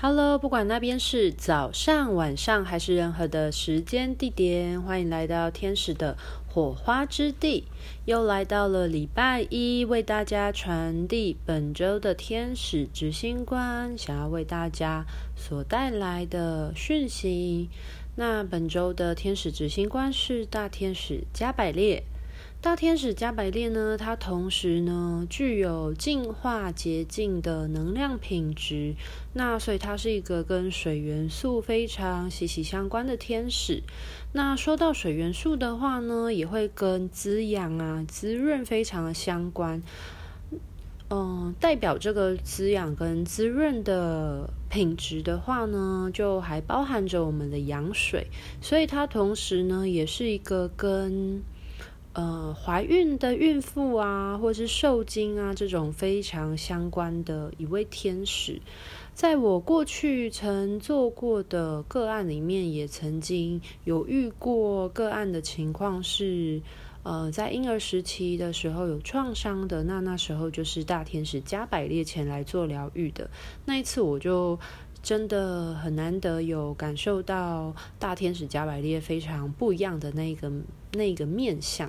Hello，不管那边是早上、晚上还是任何的时间地点，欢迎来到天使的火花之地。又来到了礼拜一，为大家传递本周的天使执行官想要为大家所带来的讯息。那本周的天使执行官是大天使加百列。大天使加百列呢，它同时呢具有净化洁净的能量品质，那所以它是一个跟水元素非常息息相关的天使。那说到水元素的话呢，也会跟滋养啊、滋润非常的相关。嗯，代表这个滋养跟滋润的品质的话呢，就还包含着我们的阳水，所以它同时呢也是一个跟呃，怀孕的孕妇啊，或是受精啊，这种非常相关的一位天使，在我过去曾做过的个案里面，也曾经有遇过个案的情况是，呃，在婴儿时期的时候有创伤的，那那时候就是大天使加百列前来做疗愈的那一次，我就真的很难得有感受到大天使加百列非常不一样的那个那个面相。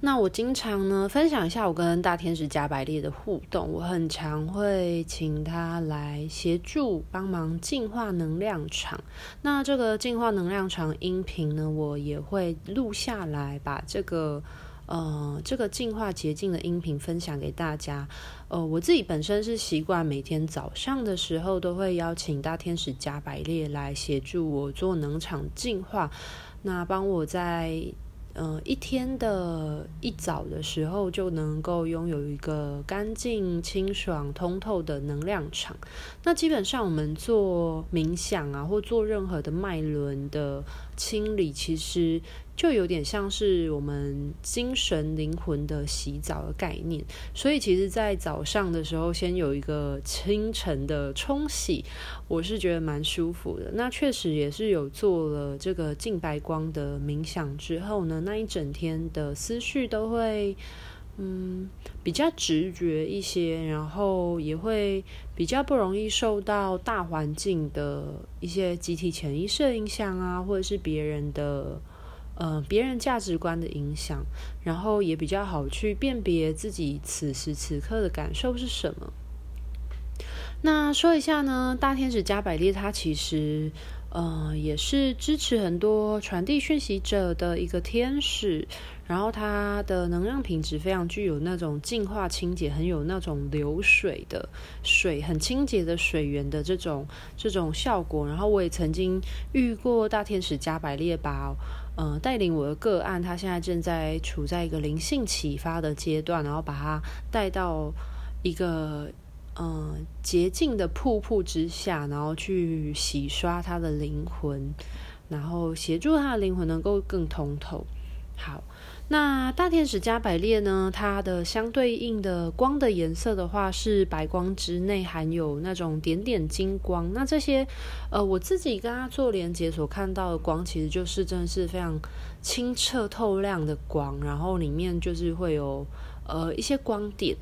那我经常呢分享一下我跟大天使加百列的互动，我很常会请他来协助帮忙净化能量场。那这个净化能量场音频呢，我也会录下来，把这个呃这个净化洁净的音频分享给大家。呃，我自己本身是习惯每天早上的时候都会邀请大天使加百列来协助我做能场净化，那帮我在。呃，一天的一早的时候就能够拥有一个干净、清爽、通透的能量场。那基本上我们做冥想啊，或做任何的脉轮的清理，其实。就有点像是我们精神灵魂的洗澡的概念，所以其实，在早上的时候，先有一个清晨的冲洗，我是觉得蛮舒服的。那确实也是有做了这个净白光的冥想之后呢，那一整天的思绪都会嗯比较直觉一些，然后也会比较不容易受到大环境的一些集体潜意识的影响啊，或者是别人的。呃，别人价值观的影响，然后也比较好去辨别自己此时此刻的感受是什么。那说一下呢，大天使加百列他其实呃也是支持很多传递讯息者的一个天使，然后它的能量品质非常具有那种净化清洁，很有那种流水的水，很清洁的水源的这种这种效果。然后我也曾经遇过大天使加百列吧。呃，带领我的个案，他现在正在处在一个灵性启发的阶段，然后把他带到一个嗯洁净的瀑布之下，然后去洗刷他的灵魂，然后协助他的灵魂能够更通透。好。那大天使加百列呢？它的相对应的光的颜色的话是白光之内含有那种点点金光。那这些，呃，我自己跟它做连接所看到的光，其实就是真的是非常清澈透亮的光，然后里面就是会有呃一些光点。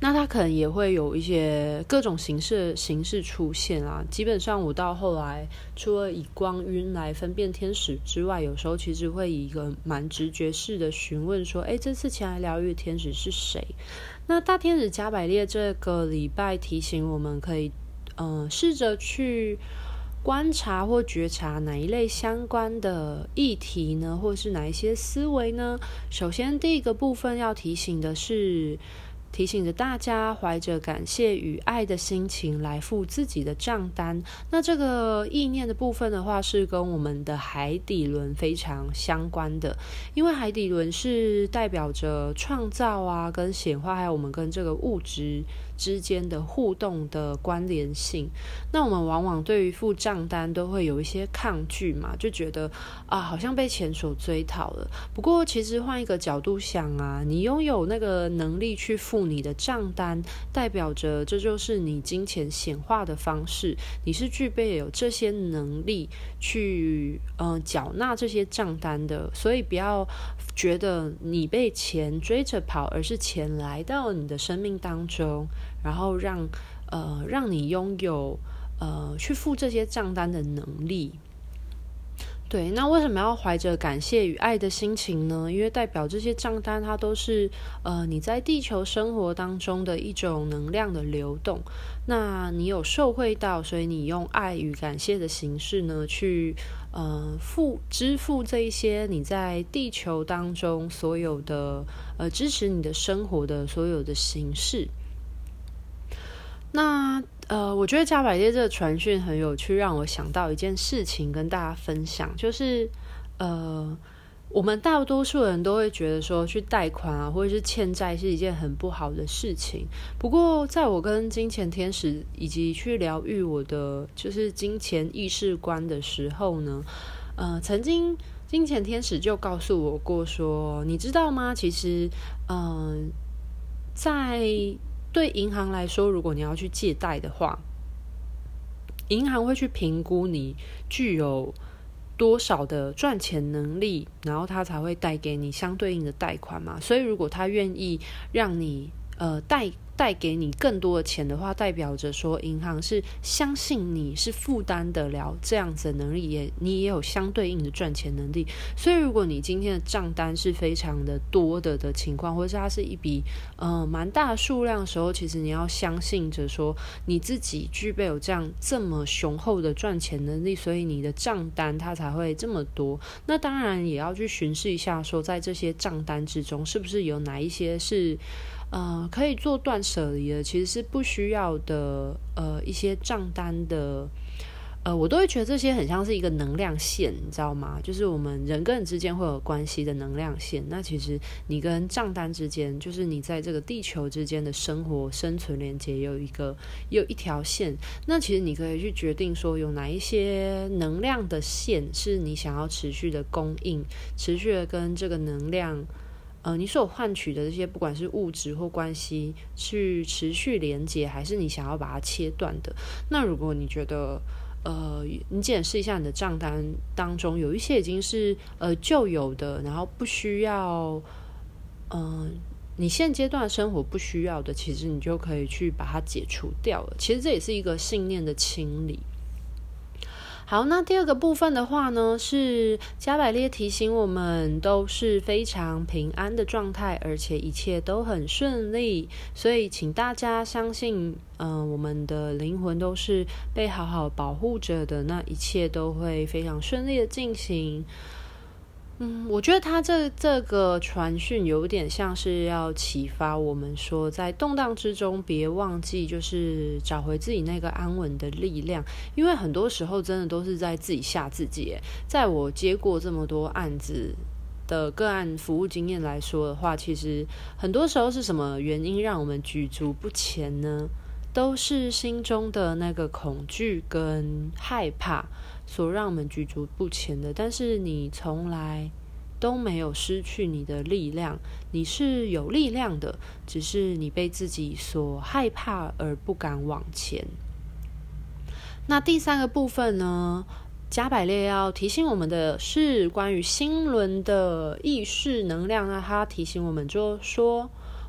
那它可能也会有一些各种形式形式出现啊。基本上我到后来，除了以光晕来分辨天使之外，有时候其实会以一个蛮直觉式的询问说：“诶，这次前来疗愈的天使是谁？”那大天使加百列这个礼拜提醒我们可以，嗯、试着去观察或觉察哪一类相关的议题呢，或是哪一些思维呢？首先，第一个部分要提醒的是。提醒着大家，怀着感谢与爱的心情来付自己的账单。那这个意念的部分的话，是跟我们的海底轮非常相关的，因为海底轮是代表着创造啊，跟显化，还有我们跟这个物质之间的互动的关联性。那我们往往对于付账单都会有一些抗拒嘛，就觉得啊，好像被钱所追讨了。不过，其实换一个角度想啊，你拥有那个能力去付。你的账单代表着，这就是你金钱显化的方式。你是具备有这些能力去嗯缴纳这些账单的，所以不要觉得你被钱追着跑，而是钱来到你的生命当中，然后让呃，让你拥有呃去付这些账单的能力。对，那为什么要怀着感谢与爱的心情呢？因为代表这些账单，它都是呃你在地球生活当中的一种能量的流动。那你有受惠到，所以你用爱与感谢的形式呢，去呃付支付这一些你在地球当中所有的呃支持你的生活的所有的形式。那呃，我觉得加百列这个传讯很有趣，让我想到一件事情跟大家分享，就是呃，我们大多数人都会觉得说去贷款啊，或者是欠债是一件很不好的事情。不过，在我跟金钱天使以及去疗愈我的就是金钱意识观的时候呢，呃，曾经金钱天使就告诉我过说，你知道吗？其实，嗯、在对银行来说，如果你要去借贷的话，银行会去评估你具有多少的赚钱能力，然后他才会贷给你相对应的贷款嘛。所以，如果他愿意让你呃贷。带给你更多的钱的话，代表着说银行是相信你是负担得了这样子能力，也你也有相对应的赚钱能力。所以，如果你今天的账单是非常的多的的情况，或者是它是一笔呃蛮大数量的时候，其实你要相信着说你自己具备有这样这么雄厚的赚钱能力，所以你的账单它才会这么多。那当然也要去巡视一下，说在这些账单之中，是不是有哪一些是。呃，可以做断舍离的，其实是不需要的。呃，一些账单的，呃，我都会觉得这些很像是一个能量线，你知道吗？就是我们人跟人之间会有关系的能量线。那其实你跟账单之间，就是你在这个地球之间的生活生存连接，有一个有一条线。那其实你可以去决定说，有哪一些能量的线是你想要持续的供应，持续的跟这个能量。呃，你所换取的这些，不管是物质或关系，去持续连接，还是你想要把它切断的？那如果你觉得，呃，你检视一下你的账单当中，有一些已经是呃旧有的，然后不需要，嗯、你现阶段生活不需要的，其实你就可以去把它解除掉了。其实这也是一个信念的清理。好，那第二个部分的话呢，是加百列提醒我们都是非常平安的状态，而且一切都很顺利，所以请大家相信，嗯、我们的灵魂都是被好好保护着的，那一切都会非常顺利的进行。嗯，我觉得他这这个传讯有点像是要启发我们说，在动荡之中，别忘记就是找回自己那个安稳的力量，因为很多时候真的都是在自己吓自己。在我接过这么多案子的个案服务经验来说的话，其实很多时候是什么原因让我们举足不前呢？都是心中的那个恐惧跟害怕。所让我们举足不前的，但是你从来都没有失去你的力量，你是有力量的，只是你被自己所害怕而不敢往前。那第三个部分呢，加百列要提醒我们的是关于心轮的意识能量啊，他提醒我们就说。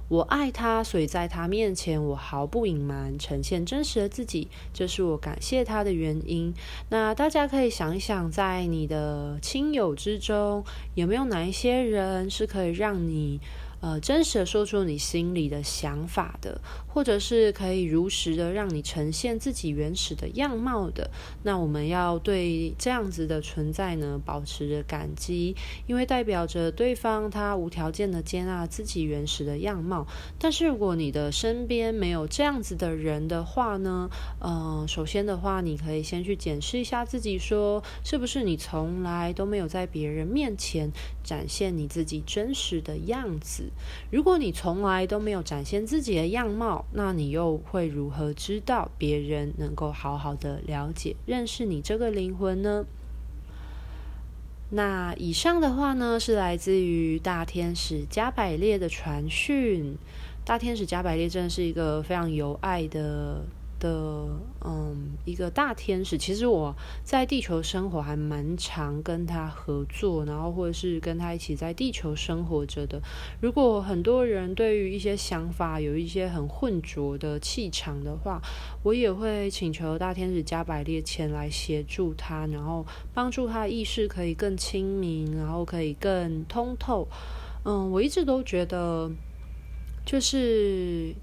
我爱他，所以在他面前，我毫不隐瞒，呈现真实的自己，这是我感谢他的原因。那大家可以想一想，在你的亲友之中，有没有哪一些人是可以让你，呃，真实的说出你心里的想法的，或者是可以如实的让你呈现自己原始的样貌的，那我们要对这样子的存在呢，保持着感激，因为代表着对方他无条件的接纳自己原始的样貌。但是如果你的身边没有这样子的人的话呢，呃，首先的话，你可以先去检视一下自己说，是不是你从来都没有在别人面前展现你自己真实的样子。如果你从来都没有展现自己的样貌，那你又会如何知道别人能够好好的了解、认识你这个灵魂呢？那以上的话呢，是来自于大天使加百列的传讯。大天使加百列真的是一个非常有爱的的嗯一个大天使，其实我在地球生活还蛮常跟他合作，然后或者是跟他一起在地球生活着的。如果很多人对于一些想法有一些很混浊的气场的话，我也会请求大天使加百列前来协助他，然后帮助他意识可以更清明，然后可以更通透。嗯，我一直都觉得就是。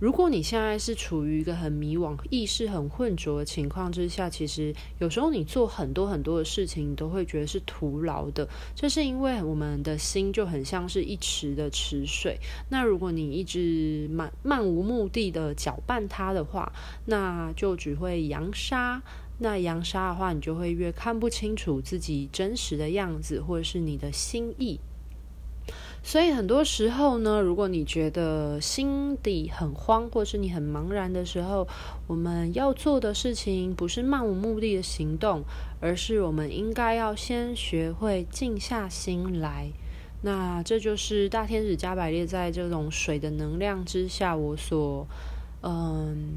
如果你现在是处于一个很迷惘、意识很混浊的情况之下，其实有时候你做很多很多的事情，你都会觉得是徒劳的。这是因为我们的心就很像是一池的池水，那如果你一直漫漫无目的的搅拌它的话，那就只会扬沙。那扬沙的话，你就会越看不清楚自己真实的样子，或者是你的心意。所以很多时候呢，如果你觉得心底很慌，或是你很茫然的时候，我们要做的事情不是漫无目的的行动，而是我们应该要先学会静下心来。那这就是大天使加百列在这种水的能量之下，我所嗯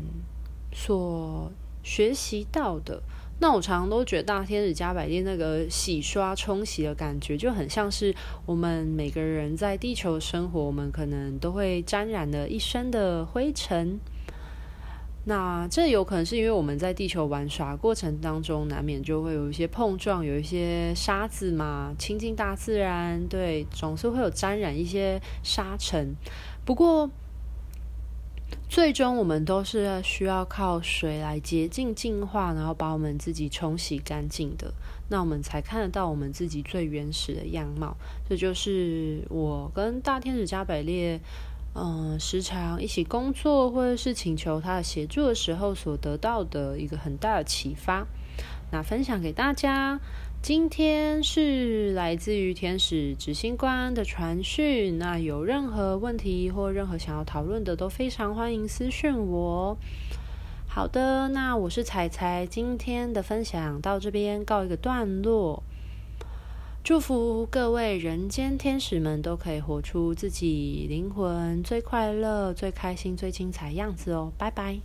所学习到的。那我常常都觉得大天使加百列那个洗刷冲洗的感觉，就很像是我们每个人在地球生活，我们可能都会沾染了一身的灰尘。那这有可能是因为我们在地球玩耍过程当中，难免就会有一些碰撞，有一些沙子嘛。亲近大自然，对，总是会有沾染一些沙尘。不过，最终，我们都是需要靠水来洁净、净化，然后把我们自己冲洗干净的。那我们才看得到我们自己最原始的样貌。这就是我跟大天使加百列，嗯，时常一起工作或者是请求他的协助的时候所得到的一个很大的启发。那分享给大家。今天是来自于天使执行官的传讯。那有任何问题或任何想要讨论的，都非常欢迎私讯我。好的，那我是彩彩，今天的分享到这边告一个段落。祝福各位人间天使们都可以活出自己灵魂最快乐、最开心、最精彩样子哦！拜拜。